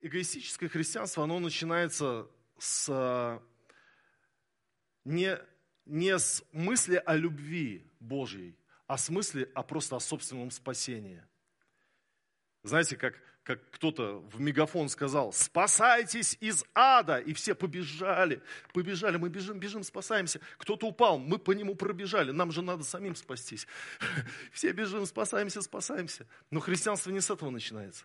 эгоистическое христианство, оно начинается с не, не с мысли о любви Божьей, а с мысли о просто о собственном спасении. Знаете, как, как кто-то в мегафон сказал, спасайтесь из ада, и все побежали, побежали, мы бежим, бежим, спасаемся. Кто-то упал, мы по нему пробежали, нам же надо самим спастись. Все бежим, спасаемся, спасаемся. Но христианство не с этого начинается.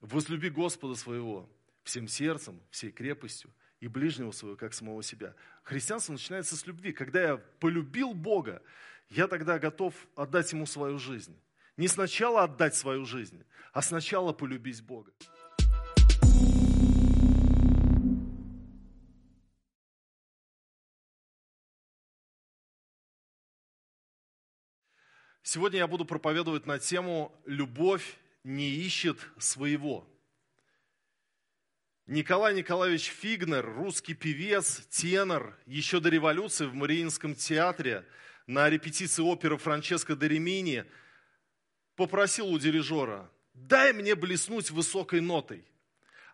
Возлюби Господа своего всем сердцем, всей крепостью и ближнего своего, как самого себя. Христианство начинается с любви. Когда я полюбил Бога, я тогда готов отдать Ему свою жизнь. Не сначала отдать свою жизнь, а сначала полюбить Бога. Сегодня я буду проповедовать на тему «Любовь не ищет своего». Николай Николаевич Фигнер, русский певец, тенор, еще до революции в Мариинском театре на репетиции оперы Франческо Доремини попросил у дирижера, дай мне блеснуть высокой нотой.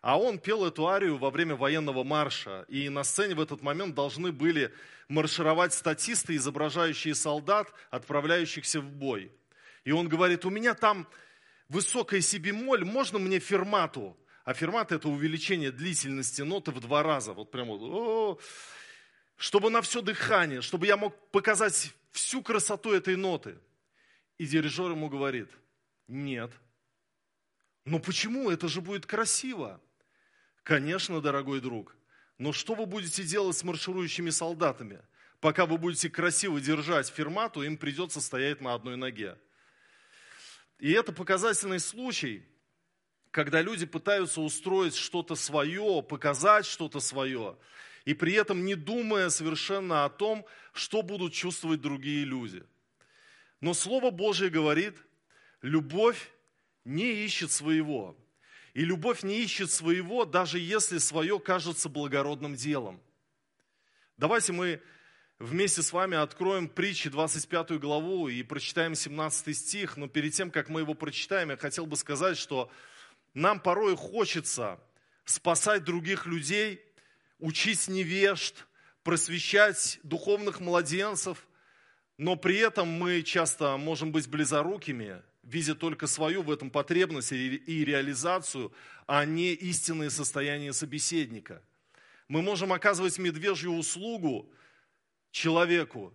А он пел эту арию во время военного марша, и на сцене в этот момент должны были маршировать статисты, изображающие солдат, отправляющихся в бой. И он говорит, у меня там высокая си бемоль, можно мне фермату? А фермат это увеличение длительности ноты в два раза. Вот прямо вот, чтобы на все дыхание, чтобы я мог показать всю красоту этой ноты. И дирижер ему говорит, нет. Но почему? Это же будет красиво. Конечно, дорогой друг. Но что вы будете делать с марширующими солдатами? Пока вы будете красиво держать фермату, им придется стоять на одной ноге. И это показательный случай – когда люди пытаются устроить что-то свое, показать что-то свое, и при этом не думая совершенно о том, что будут чувствовать другие люди. Но Слово Божье говорит, любовь не ищет своего. И любовь не ищет своего, даже если свое кажется благородным делом. Давайте мы вместе с вами откроем притчи 25 главу и прочитаем 17 стих. Но перед тем, как мы его прочитаем, я хотел бы сказать, что нам порой хочется спасать других людей, учить невежд, просвещать духовных младенцев, но при этом мы часто можем быть близорукими, видя только свою в этом потребность и реализацию, а не истинное состояние собеседника. Мы можем оказывать медвежью услугу человеку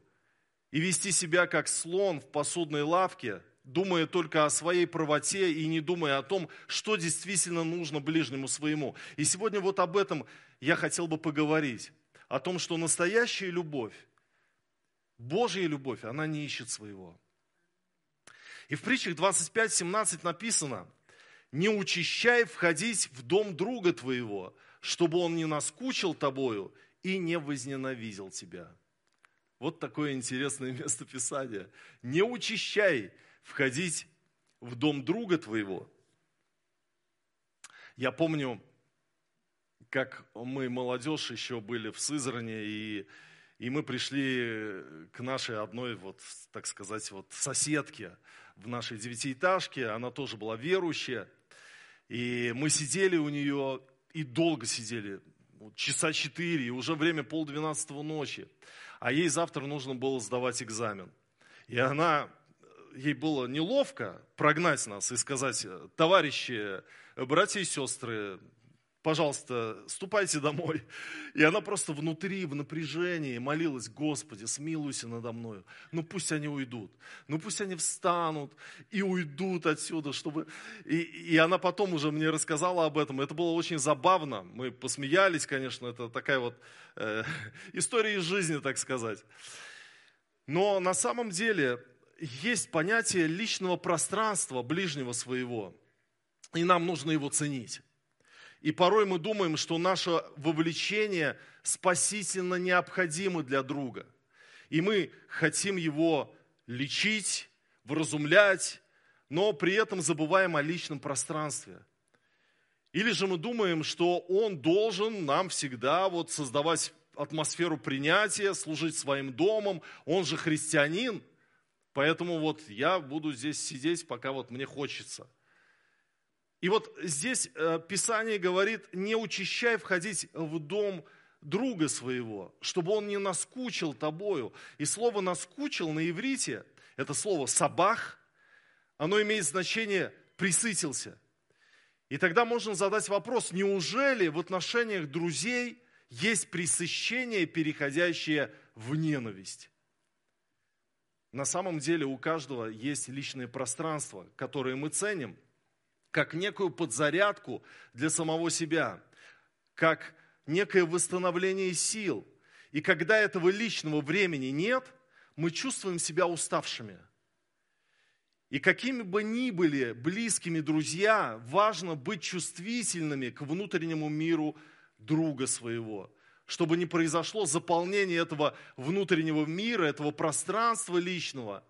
и вести себя как слон в посудной лавке – думая только о своей правоте и не думая о том, что действительно нужно ближнему своему. И сегодня вот об этом я хотел бы поговорить. О том, что настоящая любовь, Божья любовь, она не ищет своего. И в притчах 25.17 написано, «Не учащай входить в дом друга твоего, чтобы он не наскучил тобою и не возненавидел тебя». Вот такое интересное место Писания. Не учащай входить в дом друга твоего. Я помню, как мы, молодежь, еще были в Сызране, и, и мы пришли к нашей одной, вот, так сказать, вот соседке в нашей девятиэтажке, она тоже была верующая, и мы сидели у нее, и долго сидели, часа четыре, и уже время полдвенадцатого ночи, а ей завтра нужно было сдавать экзамен. И она ей было неловко прогнать нас и сказать, товарищи, братья и сестры, пожалуйста, ступайте домой. И она просто внутри, в напряжении молилась, Господи, смилуйся надо мною. Ну пусть они уйдут, ну пусть они встанут и уйдут отсюда, чтобы... И, и она потом уже мне рассказала об этом. Это было очень забавно. Мы посмеялись, конечно, это такая вот э, история из жизни, так сказать. Но на самом деле есть понятие личного пространства ближнего своего, и нам нужно его ценить. И порой мы думаем, что наше вовлечение спасительно необходимо для друга. И мы хотим его лечить, вразумлять, но при этом забываем о личном пространстве. Или же мы думаем, что он должен нам всегда вот создавать атмосферу принятия, служить своим домом, он же христианин – Поэтому вот я буду здесь сидеть, пока вот мне хочется. И вот здесь э, Писание говорит, не учащай входить в дом друга своего, чтобы он не наскучил тобою. И слово «наскучил» на иврите, это слово «сабах», оно имеет значение «присытился». И тогда можно задать вопрос, неужели в отношениях друзей есть пресыщение, переходящее в ненависть? На самом деле у каждого есть личное пространство, которое мы ценим, как некую подзарядку для самого себя, как некое восстановление сил. И когда этого личного времени нет, мы чувствуем себя уставшими. И какими бы ни были близкими друзья, важно быть чувствительными к внутреннему миру друга своего, чтобы не произошло заполнение этого внутреннего мира, этого пространства личного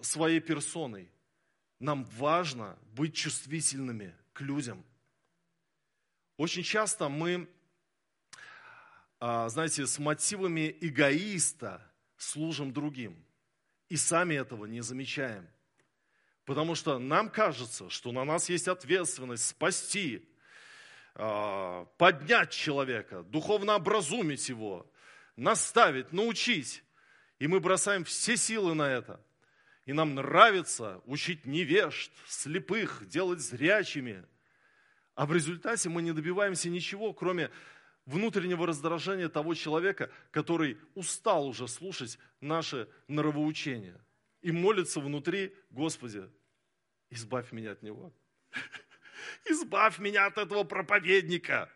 своей персоной. Нам важно быть чувствительными к людям – очень часто мы, а, знаете, с мотивами эгоиста служим другим. И сами этого не замечаем. Потому что нам кажется, что на нас есть ответственность спасти, а, поднять человека, духовно образумить его, наставить, научить. И мы бросаем все силы на это. И нам нравится учить невежд, слепых, делать зрячими – а в результате мы не добиваемся ничего, кроме внутреннего раздражения того человека, который устал уже слушать наши норовоучения. И молится внутри, Господи, избавь меня от него. Избавь меня от этого проповедника.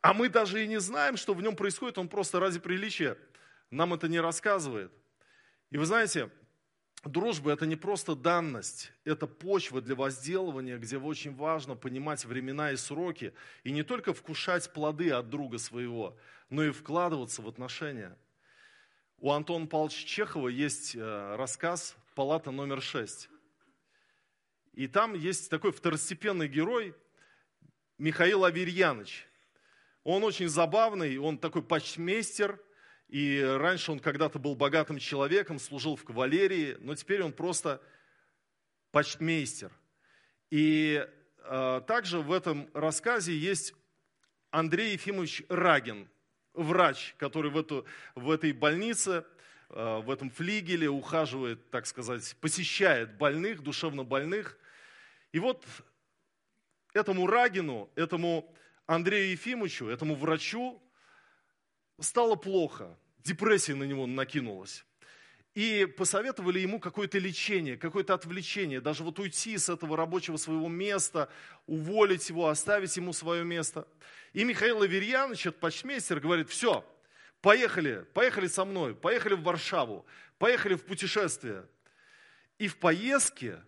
А мы даже и не знаем, что в нем происходит, он просто ради приличия нам это не рассказывает. И вы знаете, Дружба – это не просто данность, это почва для возделывания, где очень важно понимать времена и сроки, и не только вкушать плоды от друга своего, но и вкладываться в отношения. У Антона Павловича Чехова есть э, рассказ «Палата номер шесть». И там есть такой второстепенный герой Михаил Аверьяныч. Он очень забавный, он такой почтмейстер – и раньше он когда-то был богатым человеком, служил в кавалерии, но теперь он просто почтмейстер. И э, также в этом рассказе есть Андрей Ефимович Рагин, врач, который в, эту, в этой больнице, э, в этом флигеле ухаживает, так сказать, посещает больных, душевно больных. И вот этому Рагину, этому Андрею Ефимовичу, этому врачу стало плохо, депрессия на него накинулась. И посоветовали ему какое-то лечение, какое-то отвлечение, даже вот уйти с этого рабочего своего места, уволить его, оставить ему свое место. И Михаил Аверьянович, этот почтмейстер, говорит, все, поехали, поехали со мной, поехали в Варшаву, поехали в путешествие. И в поездке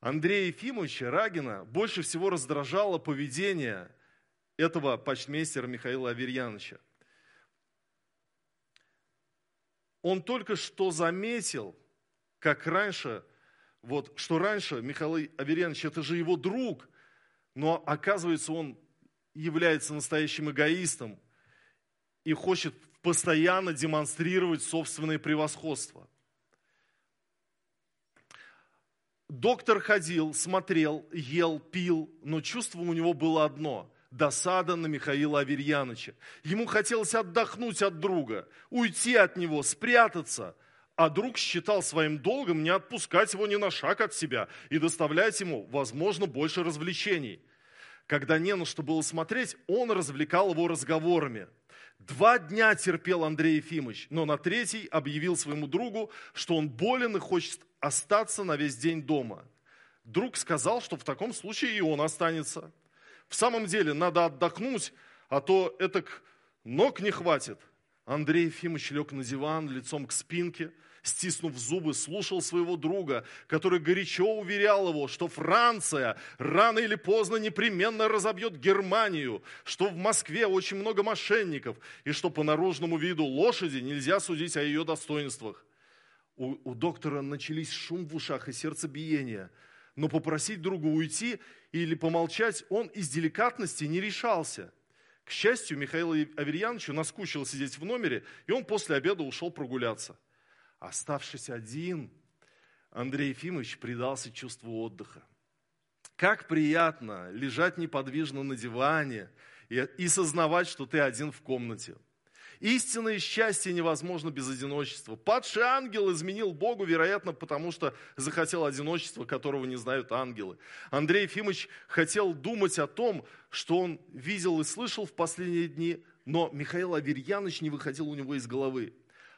Андрея Ефимовича Рагина больше всего раздражало поведение этого почтмейстера Михаила Аверьяновича. Он только что заметил, как раньше, вот, что раньше Михаил Аверьянович, это же его друг, но оказывается, он является настоящим эгоистом и хочет постоянно демонстрировать собственное превосходство. Доктор ходил, смотрел, ел, пил, но чувство у него было одно досада на Михаила Аверьяновича. Ему хотелось отдохнуть от друга, уйти от него, спрятаться. А друг считал своим долгом не отпускать его ни на шаг от себя и доставлять ему, возможно, больше развлечений. Когда не на что было смотреть, он развлекал его разговорами. Два дня терпел Андрей Ефимович, но на третий объявил своему другу, что он болен и хочет остаться на весь день дома. Друг сказал, что в таком случае и он останется – в самом деле надо отдохнуть, а то это ног не хватит. Андрей Ефимович лег на диван лицом к спинке, стиснув зубы, слушал своего друга, который горячо уверял его, что Франция рано или поздно непременно разобьет Германию, что в Москве очень много мошенников, и что по наружному виду лошади нельзя судить о ее достоинствах. У, у доктора начались шум в ушах и сердцебиение – но попросить друга уйти или помолчать он из деликатности не решался. К счастью, Михаилу Аверьяновичу наскучило сидеть в номере, и он после обеда ушел прогуляться. Оставшись один, Андрей Ефимович предался чувству отдыха. Как приятно лежать неподвижно на диване и, и сознавать, что ты один в комнате. Истинное счастье невозможно без одиночества. Падший ангел изменил Богу, вероятно, потому что захотел одиночества, которого не знают ангелы. Андрей Ефимович хотел думать о том, что он видел и слышал в последние дни, но Михаил Аверьяныч не выходил у него из головы.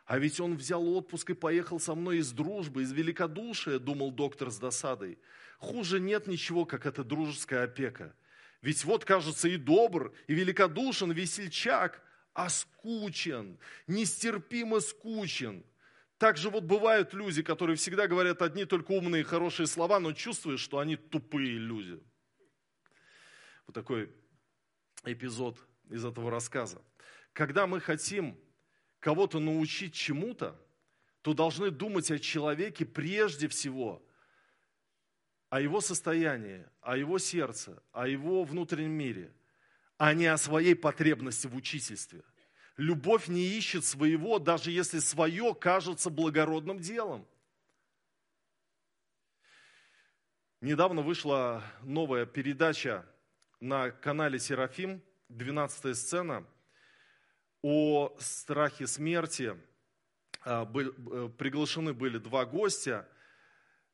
А ведь он взял отпуск и поехал со мной из дружбы, из великодушия, думал доктор с досадой. Хуже нет ничего, как эта дружеская опека. Ведь вот, кажется, и добр, и великодушен, весельчак, а скучен, нестерпимо скучен. Так же вот бывают люди, которые всегда говорят одни только умные хорошие слова, но чувствуешь, что они тупые люди. Вот такой эпизод из этого рассказа. Когда мы хотим кого-то научить чему-то, то должны думать о человеке прежде всего, о его состоянии, о его сердце, о его внутреннем мире, а не о своей потребности в учительстве. Любовь не ищет своего, даже если свое кажется благородным делом. Недавно вышла новая передача на канале Серафим, 12 сцена – о страхе смерти а, приглашены были два гостя.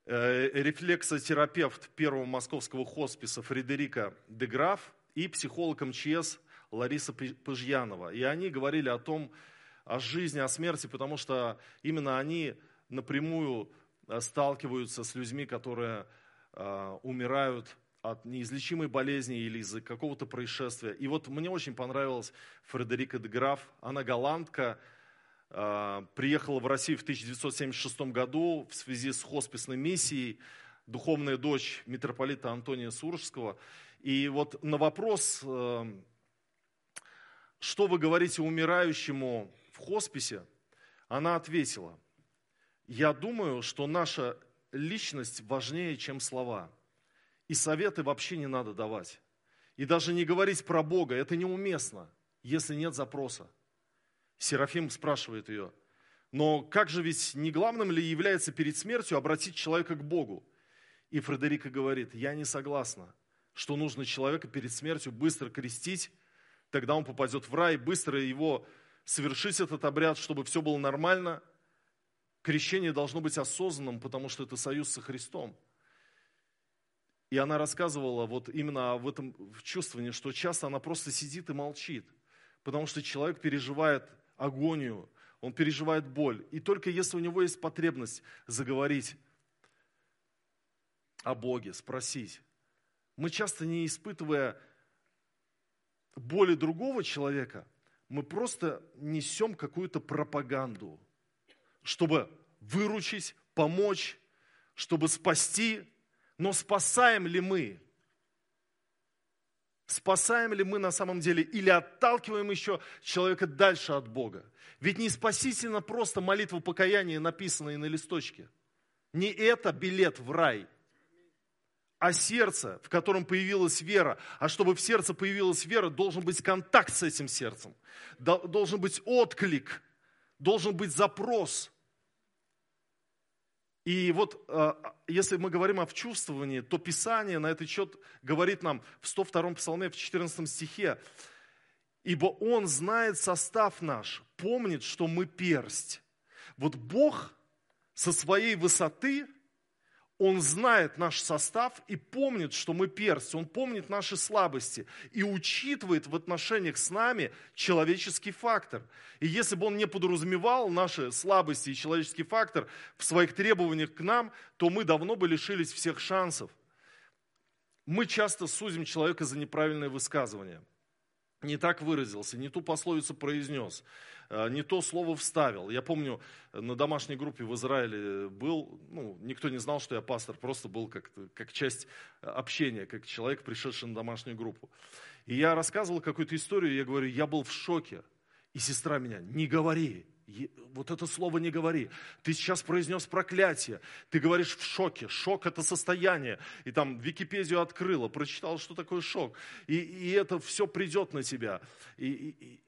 Э, рефлексотерапевт первого московского хосписа Фредерика Деграф и психолог МЧС Лариса Пыжьянова. И они говорили о том, о жизни, о смерти, потому что именно они напрямую э, сталкиваются с людьми, которые умирают от неизлечимой болезни или из-за какого-то происшествия. И вот мне очень понравилась Фредерика де Граф. Она голландка, а, приехала в Россию в 1976 году в связи с хосписной миссией, духовная дочь митрополита Антония Суржского. И вот на вопрос, э, что вы говорите умирающему в хосписе, она ответила, я думаю, что наша личность важнее, чем слова – и советы вообще не надо давать. И даже не говорить про Бога, это неуместно, если нет запроса. Серафим спрашивает ее, но как же ведь не главным ли является перед смертью обратить человека к Богу? И Фредерика говорит, я не согласна, что нужно человека перед смертью быстро крестить, тогда он попадет в рай, быстро его совершить этот обряд, чтобы все было нормально. Крещение должно быть осознанным, потому что это союз со Христом. И она рассказывала вот именно в этом чувствовании, что часто она просто сидит и молчит, потому что человек переживает агонию, он переживает боль. И только если у него есть потребность заговорить о Боге, спросить, мы часто не испытывая боли другого человека, мы просто несем какую-то пропаганду, чтобы выручить, помочь, чтобы спасти, но спасаем ли мы? Спасаем ли мы на самом деле или отталкиваем еще человека дальше от Бога? Ведь не спасительно просто молитва покаяния, написанная на листочке. Не это билет в рай, а сердце, в котором появилась вера. А чтобы в сердце появилась вера, должен быть контакт с этим сердцем. Должен быть отклик, должен быть запрос – и вот а, если мы говорим о чувствовании, то Писание на этот счет говорит нам в 102-м псалме, в 14 стихе, «Ибо Он знает состав наш, помнит, что мы персть». Вот Бог со своей высоты он знает наш состав и помнит, что мы персть. Он помнит наши слабости и учитывает в отношениях с нами человеческий фактор. И если бы он не подразумевал наши слабости и человеческий фактор в своих требованиях к нам, то мы давно бы лишились всех шансов. Мы часто судим человека за неправильное высказывание. Не так выразился, не ту пословицу произнес. Э, не то слово вставил. Я помню, на домашней группе в Израиле был, ну, никто не знал, что я пастор, просто был как, как часть общения, как человек, пришедший на домашнюю группу. И я рассказывал какую-то историю, я говорю, я был в шоке. И сестра меня, не говори, вот это слово не говори. Ты сейчас произнес проклятие. Ты говоришь в шоке. Шок – это состояние. И там Википедию открыла, прочитала, что такое шок. И, и это все придет на тебя. И, и,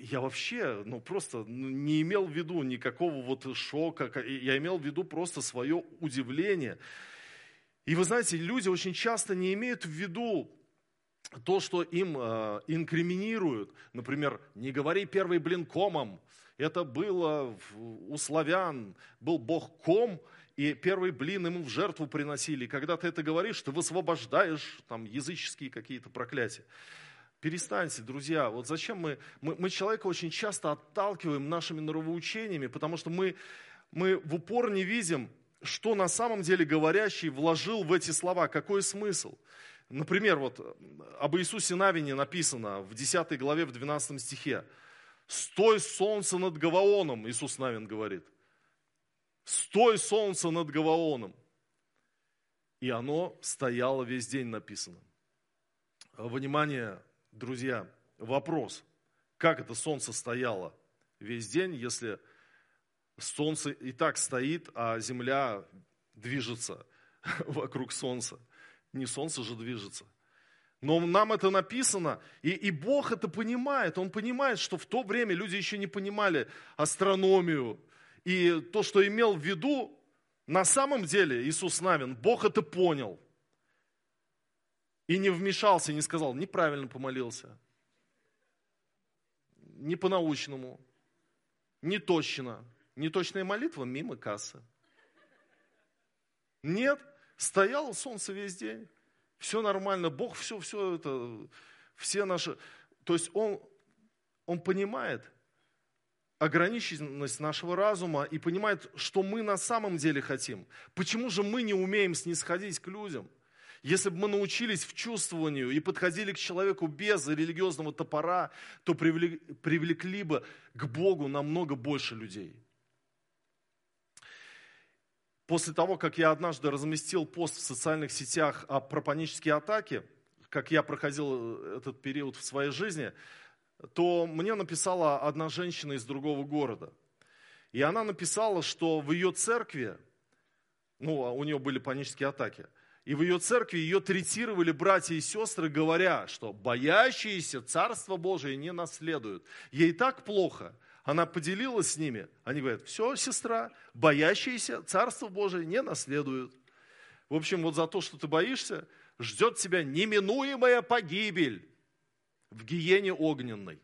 я вообще, ну просто не имел в виду никакого вот шока, я имел в виду просто свое удивление. И вы знаете, люди очень часто не имеют в виду то, что им э, инкриминируют. Например, не говори первый блин комом. Это было у славян, был бог ком, и первый блин ему в жертву приносили. Когда ты это говоришь, ты высвобождаешь там языческие какие-то проклятия. Перестаньте, друзья. Вот зачем мы, мы, мы человека очень часто отталкиваем нашими нравоучениями, потому что мы, мы в упор не видим, что на самом деле говорящий вложил в эти слова, какой смысл. Например, вот об Иисусе Навине написано в 10 главе, в 12 стихе. «Стой, солнце над Гаваоном», Иисус Навин говорит. «Стой, солнце над Гаваоном». И оно стояло весь день написано. Внимание, друзья, вопрос. Как это солнце стояло весь день, если солнце и так стоит, а земля движется вокруг солнца? Не солнце же движется. Но нам это написано, и, и Бог это понимает. Он понимает, что в то время люди еще не понимали астрономию. И то, что имел в виду, на самом деле Иисус Навин, Бог это понял. И не вмешался, не сказал, неправильно помолился. Не по-научному, не точно. Неточная молитва мимо кассы. Нет, стояло солнце весь день. Все нормально, Бог все, все это, все наши... То есть Он, он понимает ограниченность нашего разума и понимает, что мы на самом деле хотим. Почему же мы не умеем снисходить к людям? Если бы мы научились в чувствованию и подходили к человеку без религиозного топора, то привлекли бы к Богу намного больше людей. После того, как я однажды разместил пост в социальных сетях о панические атаки, как я проходил этот период в своей жизни, то мне написала одна женщина из другого города. И она написала, что в ее церкви, ну, а у нее были панические атаки – и в ее церкви ее третировали братья и сестры, говоря, что боящиеся Царство Божие не наследуют. Ей так плохо. Она поделилась с ними. Они говорят, все, сестра, боящиеся Царство Божие не наследуют. В общем, вот за то, что ты боишься, ждет тебя неминуемая погибель в гиене огненной.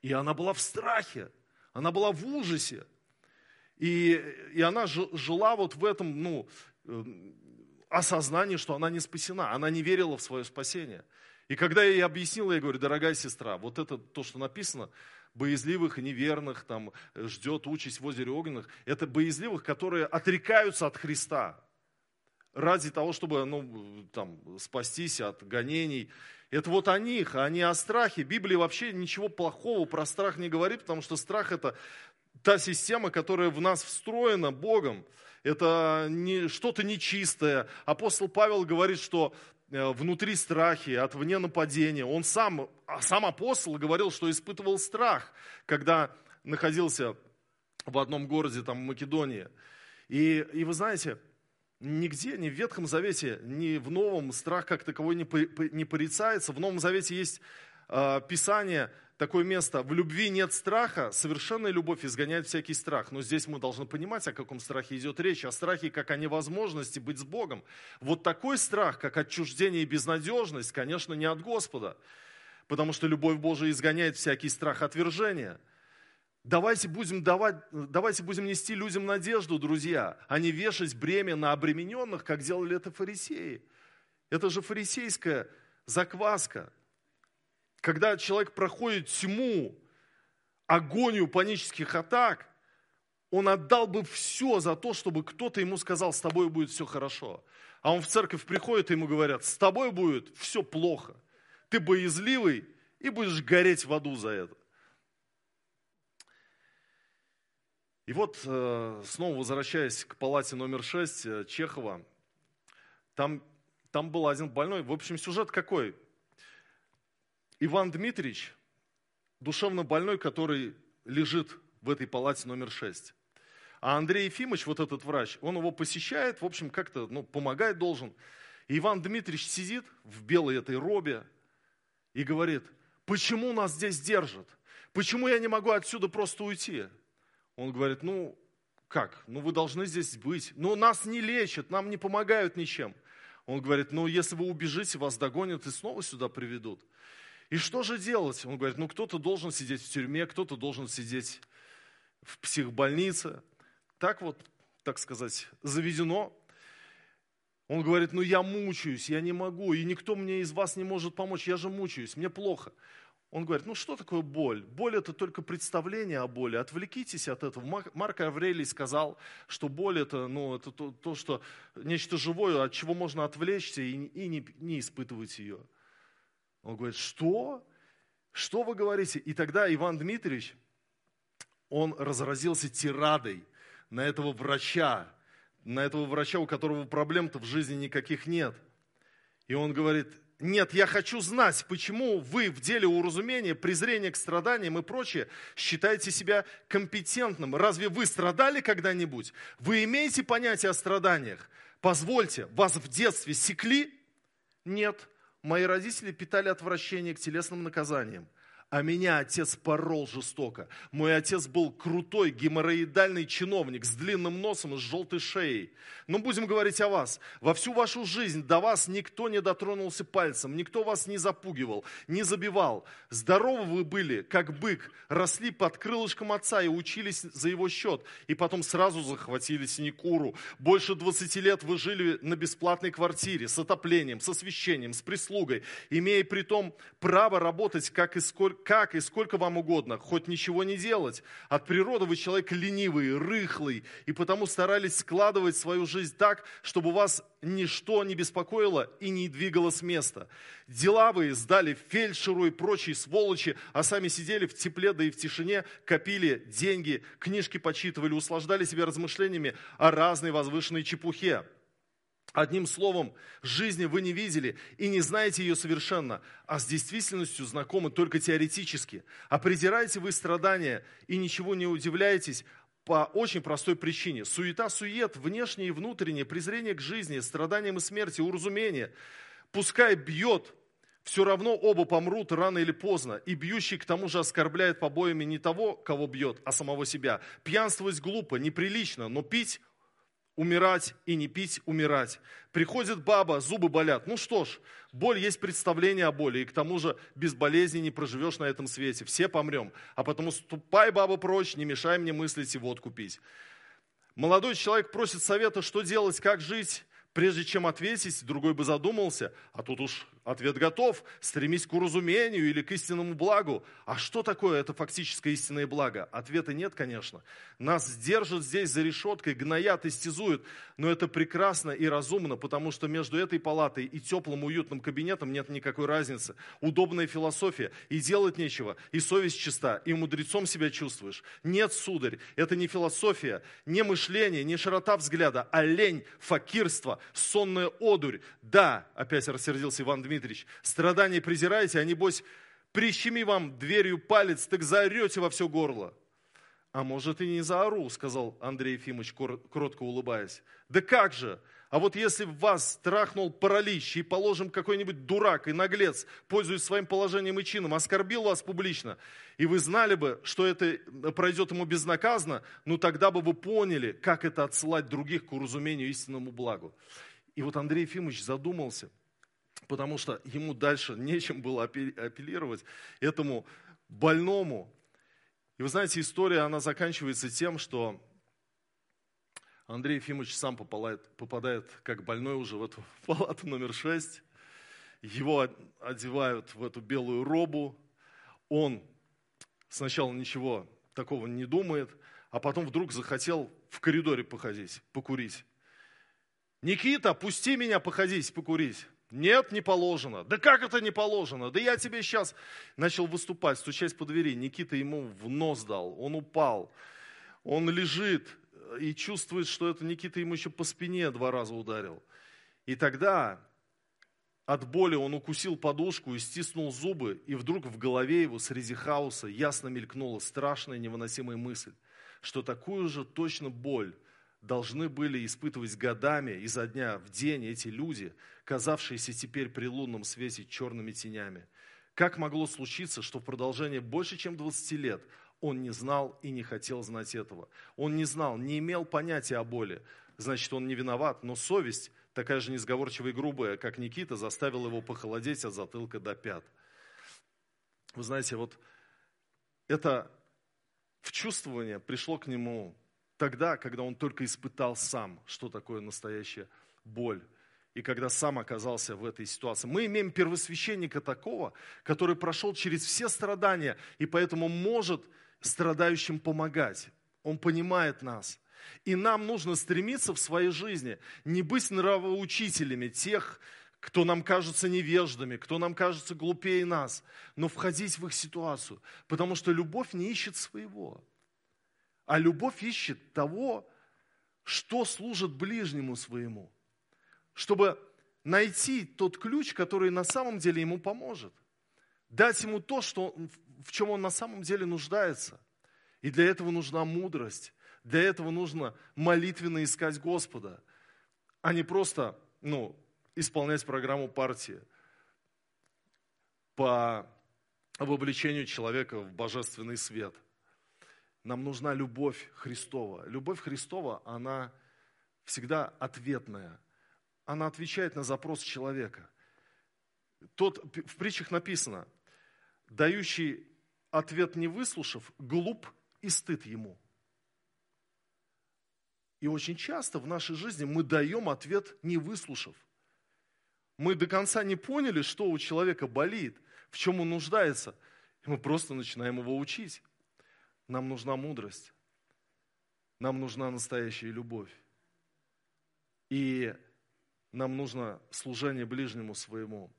И она была в страхе, она была в ужасе. И, и она жила вот в этом, ну, осознание, что она не спасена, она не верила в свое спасение. И когда я ей объяснил, я говорю, дорогая сестра, вот это то, что написано, боязливых и неверных, там, ждет участь в озере огненных, это боязливых, которые отрекаются от Христа ради того, чтобы ну, там, спастись от гонений. Это вот о них, а не о страхе. Библия вообще ничего плохого про страх не говорит, потому что страх это та система, которая в нас встроена Богом это не, что-то нечистое. Апостол Павел говорит, что э, внутри страхи, от вне нападения. Он сам, а сам апостол говорил, что испытывал страх, когда находился в одном городе, там, в Македонии. И, и вы знаете, нигде, ни в Ветхом Завете, ни в Новом страх как таковой не, не порицается. В Новом Завете есть э, Писание, такое место. В любви нет страха, совершенная любовь изгоняет всякий страх. Но здесь мы должны понимать, о каком страхе идет речь. О страхе как о невозможности быть с Богом. Вот такой страх, как отчуждение и безнадежность, конечно, не от Господа. Потому что любовь Божия изгоняет всякий страх отвержения. Давайте будем, давать, давайте будем нести людям надежду, друзья, а не вешать бремя на обремененных, как делали это фарисеи. Это же фарисейская закваска. Когда человек проходит тьму, агонию панических атак, он отдал бы все за то, чтобы кто-то ему сказал, с тобой будет все хорошо. А он в церковь приходит, и ему говорят, с тобой будет все плохо. Ты боязливый и будешь гореть в аду за это. И вот, э, снова возвращаясь к палате номер 6 э, Чехова, там, там был один больной. В общем, сюжет какой? Иван Дмитриевич, душевно больной, который лежит в этой палате номер 6. А Андрей Ефимович, вот этот врач, он его посещает, в общем, как-то ну, помогать должен. И Иван Дмитриевич сидит в белой этой робе и говорит, почему нас здесь держат? Почему я не могу отсюда просто уйти? Он говорит, ну, как? Ну, вы должны здесь быть. Но нас не лечат, нам не помогают ничем. Он говорит, ну, если вы убежите, вас догонят и снова сюда приведут. И что же делать? Он говорит, ну, кто-то должен сидеть в тюрьме, кто-то должен сидеть в психбольнице. Так вот, так сказать, заведено. Он говорит, ну я мучаюсь, я не могу, и никто мне из вас не может помочь, я же мучаюсь, мне плохо. Он говорит, ну что такое боль? Боль это только представление о боли. Отвлекитесь от этого. Марк Аврелий сказал, что боль это, ну, это то, то, что нечто живое, от чего можно отвлечься и, и не, не испытывать ее. Он говорит, что? Что вы говорите? И тогда Иван Дмитриевич, он разразился тирадой на этого врача, на этого врача, у которого проблем-то в жизни никаких нет. И он говорит, нет, я хочу знать, почему вы в деле уразумения, презрения к страданиям и прочее считаете себя компетентным. Разве вы страдали когда-нибудь? Вы имеете понятие о страданиях? Позвольте, вас в детстве секли? Нет, мои родители питали отвращение к телесным наказаниям а меня отец порол жестоко. Мой отец был крутой геморроидальный чиновник с длинным носом и с желтой шеей. Но будем говорить о вас. Во всю вашу жизнь до вас никто не дотронулся пальцем, никто вас не запугивал, не забивал. Здоровы вы были, как бык, росли под крылышком отца и учились за его счет, и потом сразу захватили синекуру. Больше 20 лет вы жили на бесплатной квартире, с отоплением, с освещением, с прислугой, имея при том право работать как и сколько как и сколько вам угодно, хоть ничего не делать. От природы вы человек ленивый, рыхлый, и потому старались складывать свою жизнь так, чтобы вас ничто не беспокоило и не двигало с места. Дела вы сдали фельдшеру и прочей сволочи, а сами сидели в тепле да и в тишине, копили деньги, книжки почитывали, услаждали себя размышлениями о разной возвышенной чепухе. Одним словом, жизни вы не видели и не знаете ее совершенно, а с действительностью знакомы только теоретически. А презираете вы страдания и ничего не удивляетесь по очень простой причине. Суета-сует, внешнее и внутреннее, презрение к жизни, страданиям и смерти, уразумение. Пускай бьет, все равно оба помрут рано или поздно, и бьющий к тому же оскорбляет побоями не того, кого бьет, а самого себя. Пьянствовать глупо, неприлично, но пить умирать и не пить, умирать. Приходит баба, зубы болят. Ну что ж, боль есть представление о боли, и к тому же без болезни не проживешь на этом свете. Все помрем. А потому ступай, баба, прочь, не мешай мне мыслить и водку пить. Молодой человек просит совета, что делать, как жить. Прежде чем ответить, другой бы задумался, а тут уж ответ готов, стремись к уразумению или к истинному благу. А что такое это фактическое истинное благо? Ответа нет, конечно. Нас держат здесь за решеткой, гноят, истязуют, но это прекрасно и разумно, потому что между этой палатой и теплым уютным кабинетом нет никакой разницы. Удобная философия, и делать нечего, и совесть чиста, и мудрецом себя чувствуешь. Нет, сударь, это не философия, не мышление, не широта взгляда, а лень, факирство, сонная одурь. Да, опять рассердился Иван Дмитриевич, страдания презираете, а небось прищеми вам дверью палец, так заорете во все горло. А может и не заору, сказал Андрей Ефимович, кротко улыбаясь. Да как же? А вот если вас страхнул паралич, и, положим, какой-нибудь дурак и наглец, пользуясь своим положением и чином, оскорбил вас публично, и вы знали бы, что это пройдет ему безнаказанно, ну тогда бы вы поняли, как это отсылать других к уразумению истинному благу. И вот Андрей Ефимович задумался, потому что ему дальше нечем было апеллировать этому больному. И вы знаете, история, она заканчивается тем, что Андрей Ефимович сам попадает, попадает как больной уже в эту палату номер 6. Его одевают в эту белую робу. Он сначала ничего такого не думает, а потом вдруг захотел в коридоре походить, покурить. Никита, пусти меня походить, покурить. Нет, не положено. Да как это не положено? Да я тебе сейчас начал выступать, стучать по двери. Никита ему в нос дал, он упал. Он лежит, и чувствует, что это Никита ему еще по спине два раза ударил. И тогда от боли он укусил подушку и стиснул зубы, и вдруг в голове его среди хаоса ясно мелькнула страшная невыносимая мысль, что такую же точно боль должны были испытывать годами изо дня в день эти люди, казавшиеся теперь при лунном свете черными тенями. Как могло случиться, что в продолжение больше, чем 20 лет он не знал и не хотел знать этого? Он не знал, не имел понятия о боли. Значит, он не виноват, но совесть, такая же несговорчивая и грубая, как Никита, заставила его похолодеть от затылка до пят. Вы знаете, вот это вчувствование пришло к нему тогда, когда он только испытал сам, что такое настоящая боль. И когда сам оказался в этой ситуации. Мы имеем первосвященника такого, который прошел через все страдания и поэтому может страдающим помогать. Он понимает нас. И нам нужно стремиться в своей жизни не быть нравоучителями тех, кто нам кажется невеждами, кто нам кажется глупее нас, но входить в их ситуацию, потому что любовь не ищет своего, а любовь ищет того, что служит ближнему своему, чтобы найти тот ключ, который на самом деле ему поможет, дать ему то, что, в чем он на самом деле нуждается. И для этого нужна мудрость, для этого нужно молитвенно искать Господа, а не просто, ну, исполнять программу партии по вовлечению человека в божественный свет. Нам нужна любовь Христова. Любовь Христова, она всегда ответная. Она отвечает на запрос человека. Тот, в притчах написано, дающий ответ не выслушав, глуп и стыд ему. И очень часто в нашей жизни мы даем ответ не выслушав – мы до конца не поняли, что у человека болит, в чем он нуждается. И мы просто начинаем его учить. Нам нужна мудрость. Нам нужна настоящая любовь. И нам нужно служение ближнему своему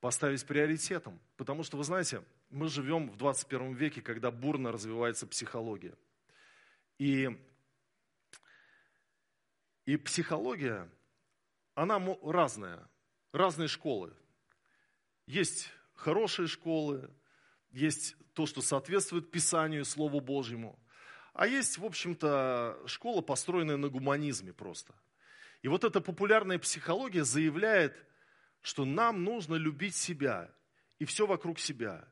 поставить приоритетом. Потому что, вы знаете, мы живем в 21 веке, когда бурно развивается психология. И, и психология, она разная разные школы. Есть хорошие школы, есть то, что соответствует Писанию, Слову Божьему. А есть, в общем-то, школа, построенная на гуманизме просто. И вот эта популярная психология заявляет, что нам нужно любить себя и все вокруг себя.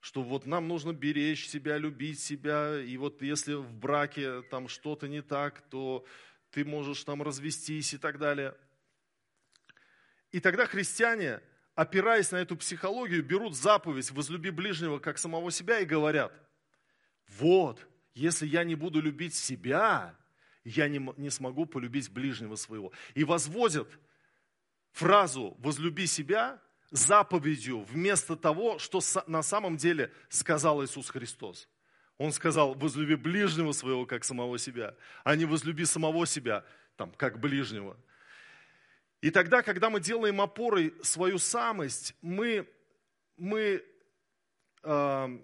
Что вот нам нужно беречь себя, любить себя, и вот если в браке там что-то не так, то ты можешь там развестись и так далее – и тогда христиане, опираясь на эту психологию, берут заповедь «возлюби ближнего, как самого себя» и говорят, вот, если я не буду любить себя, я не, не смогу полюбить ближнего своего. И возводят фразу «возлюби себя» заповедью вместо того, что на самом деле сказал Иисус Христос. Он сказал, возлюби ближнего своего, как самого себя, а не возлюби самого себя, там, как ближнего. И тогда, когда мы делаем опорой свою самость, мы, мы э,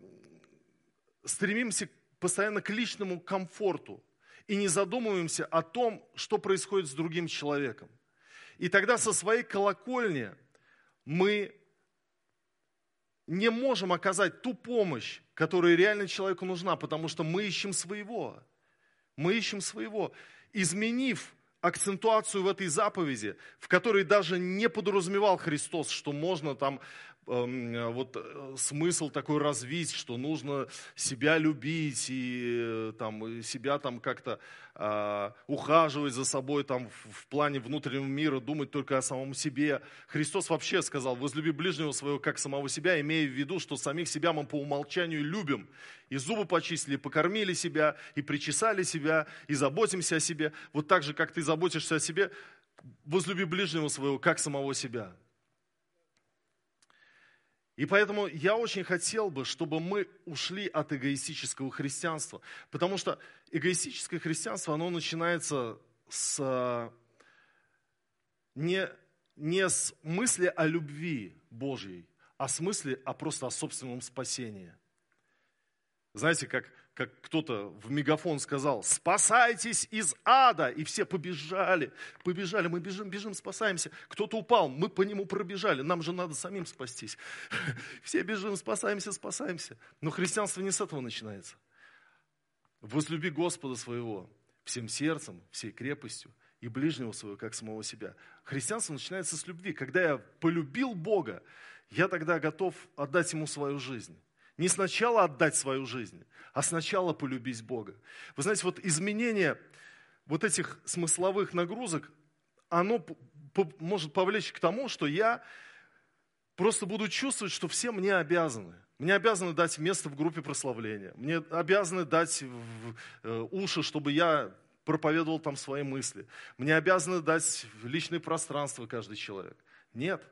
стремимся постоянно к личному комфорту и не задумываемся о том, что происходит с другим человеком. И тогда со своей колокольни мы не можем оказать ту помощь, которая реально человеку нужна, потому что мы ищем своего. Мы ищем своего. Изменив акцентуацию в этой заповеди, в которой даже не подразумевал Христос, что можно там вот э, смысл такой развить, что нужно себя любить и э, там, себя там как-то э, ухаживать за собой там, в, в плане внутреннего мира, думать только о самом себе. Христос вообще сказал, возлюби ближнего своего как самого себя, имея в виду, что самих себя мы по умолчанию любим. И зубы почистили, покормили себя, и причесали себя, и заботимся о себе. Вот так же, как ты заботишься о себе, возлюби ближнего своего как самого себя. И поэтому я очень хотел бы, чтобы мы ушли от эгоистического христианства. Потому что эгоистическое христианство, оно начинается с, не, не с мысли о любви Божьей, а с мысли о просто о собственном спасении. Знаете, как как кто-то в мегафон сказал, спасайтесь из ада. И все побежали, побежали, мы бежим, бежим, спасаемся. Кто-то упал, мы по нему пробежали, нам же надо самим спастись. Все бежим, спасаемся, спасаемся. Но христианство не с этого начинается. Возлюби Господа своего всем сердцем, всей крепостью и ближнего своего, как самого себя. Христианство начинается с любви. Когда я полюбил Бога, я тогда готов отдать Ему свою жизнь. Не сначала отдать свою жизнь, а сначала полюбить Бога. Вы знаете, вот изменение вот этих смысловых нагрузок, оно может повлечь к тому, что я просто буду чувствовать, что все мне обязаны. Мне обязаны дать место в группе прославления. Мне обязаны дать э, уши, чтобы я проповедовал там свои мысли. Мне обязаны дать личное пространство каждый человек. Нет.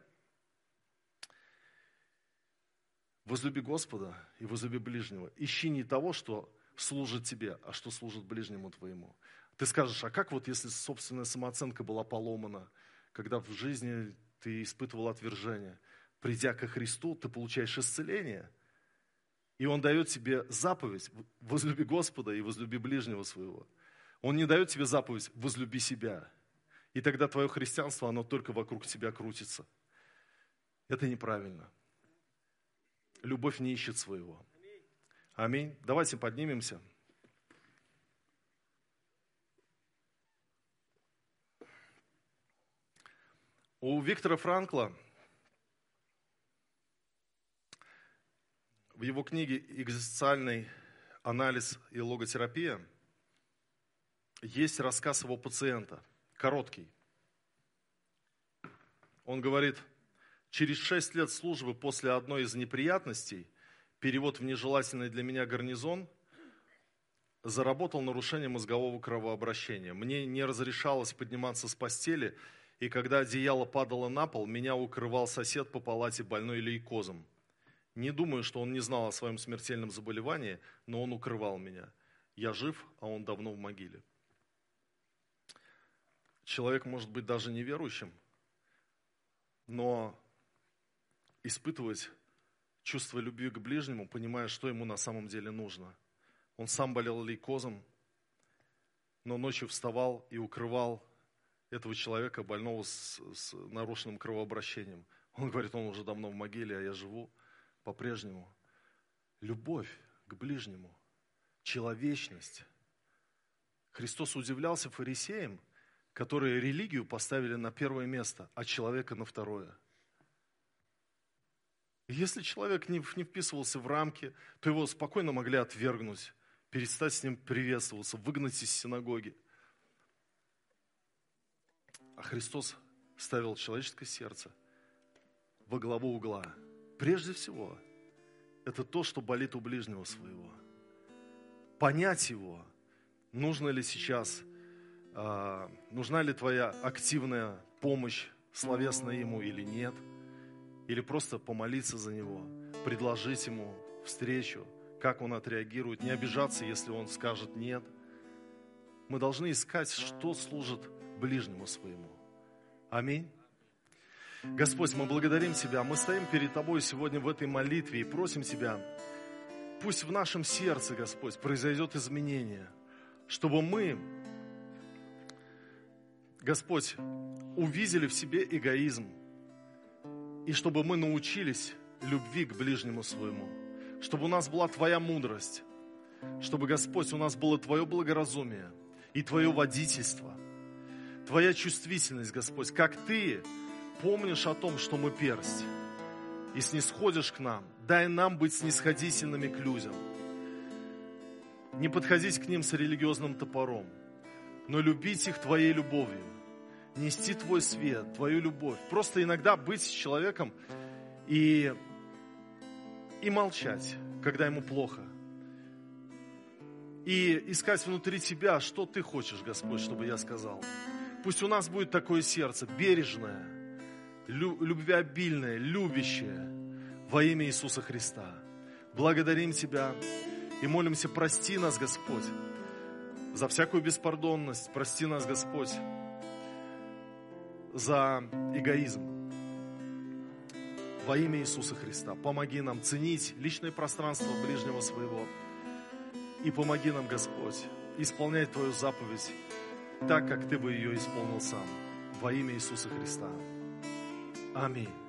Возлюби Господа и возлюби ближнего. Ищи не того, что служит тебе, а что служит ближнему твоему. Ты скажешь, а как вот если собственная самооценка была поломана, когда в жизни ты испытывал отвержение? Придя ко Христу, ты получаешь исцеление. И Он дает тебе заповедь, возлюби Господа и возлюби ближнего своего. Он не дает тебе заповедь, возлюби себя. И тогда твое христианство, оно только вокруг тебя крутится. Это неправильно. Любовь не ищет своего. Аминь. Давайте поднимемся. У Виктора Франкла в его книге «Экзистенциальный анализ и логотерапия» есть рассказ его пациента, короткий. Он говорит, через шесть лет службы после одной из неприятностей, перевод в нежелательный для меня гарнизон, заработал нарушение мозгового кровообращения. Мне не разрешалось подниматься с постели – и когда одеяло падало на пол, меня укрывал сосед по палате больной лейкозом. Не думаю, что он не знал о своем смертельном заболевании, но он укрывал меня. Я жив, а он давно в могиле. Человек может быть даже неверующим, но испытывать чувство любви к ближнему, понимая, что ему на самом деле нужно. Он сам болел лейкозом, но ночью вставал и укрывал этого человека, больного с, с нарушенным кровообращением. Он говорит, он уже давно в могиле, а я живу по-прежнему. Любовь к ближнему, человечность. Христос удивлялся фарисеям, которые религию поставили на первое место, а человека на второе. Если человек не, не вписывался в рамки, то его спокойно могли отвергнуть, перестать с ним приветствоваться, выгнать из синагоги. А Христос ставил человеческое сердце во главу угла. Прежде всего, это то, что болит у ближнего своего. Понять его, нужно ли сейчас, а, нужна ли твоя активная помощь словесная ему или нет, или просто помолиться за него, предложить ему встречу, как он отреагирует, не обижаться, если он скажет нет. Мы должны искать, что служит ближнему своему. Аминь. Господь, мы благодарим Тебя. Мы стоим перед Тобой сегодня в этой молитве и просим Тебя, пусть в нашем сердце, Господь, произойдет изменение, чтобы мы, Господь, увидели в себе эгоизм, и чтобы мы научились любви к ближнему своему, чтобы у нас была Твоя мудрость, чтобы, Господь, у нас было Твое благоразумие и Твое водительство – Твоя чувствительность, Господь, как Ты помнишь о том, что мы персть, и снисходишь к нам. Дай нам быть снисходительными к людям. Не подходить к ним с религиозным топором, но любить их Твоей любовью, нести Твой свет, Твою любовь. Просто иногда быть с человеком и, и молчать, когда ему плохо. И искать внутри тебя, что Ты хочешь, Господь, чтобы я сказал. Пусть у нас будет такое сердце, бережное, любвеобильное, любящее во имя Иисуса Христа. Благодарим Тебя и молимся, прости нас, Господь, за всякую беспардонность, прости нас, Господь, за эгоизм. Во имя Иисуса Христа помоги нам ценить личное пространство ближнего своего. И помоги нам, Господь, исполнять Твою заповедь так, как Ты бы ее исполнил сам. Во имя Иисуса Христа. Аминь.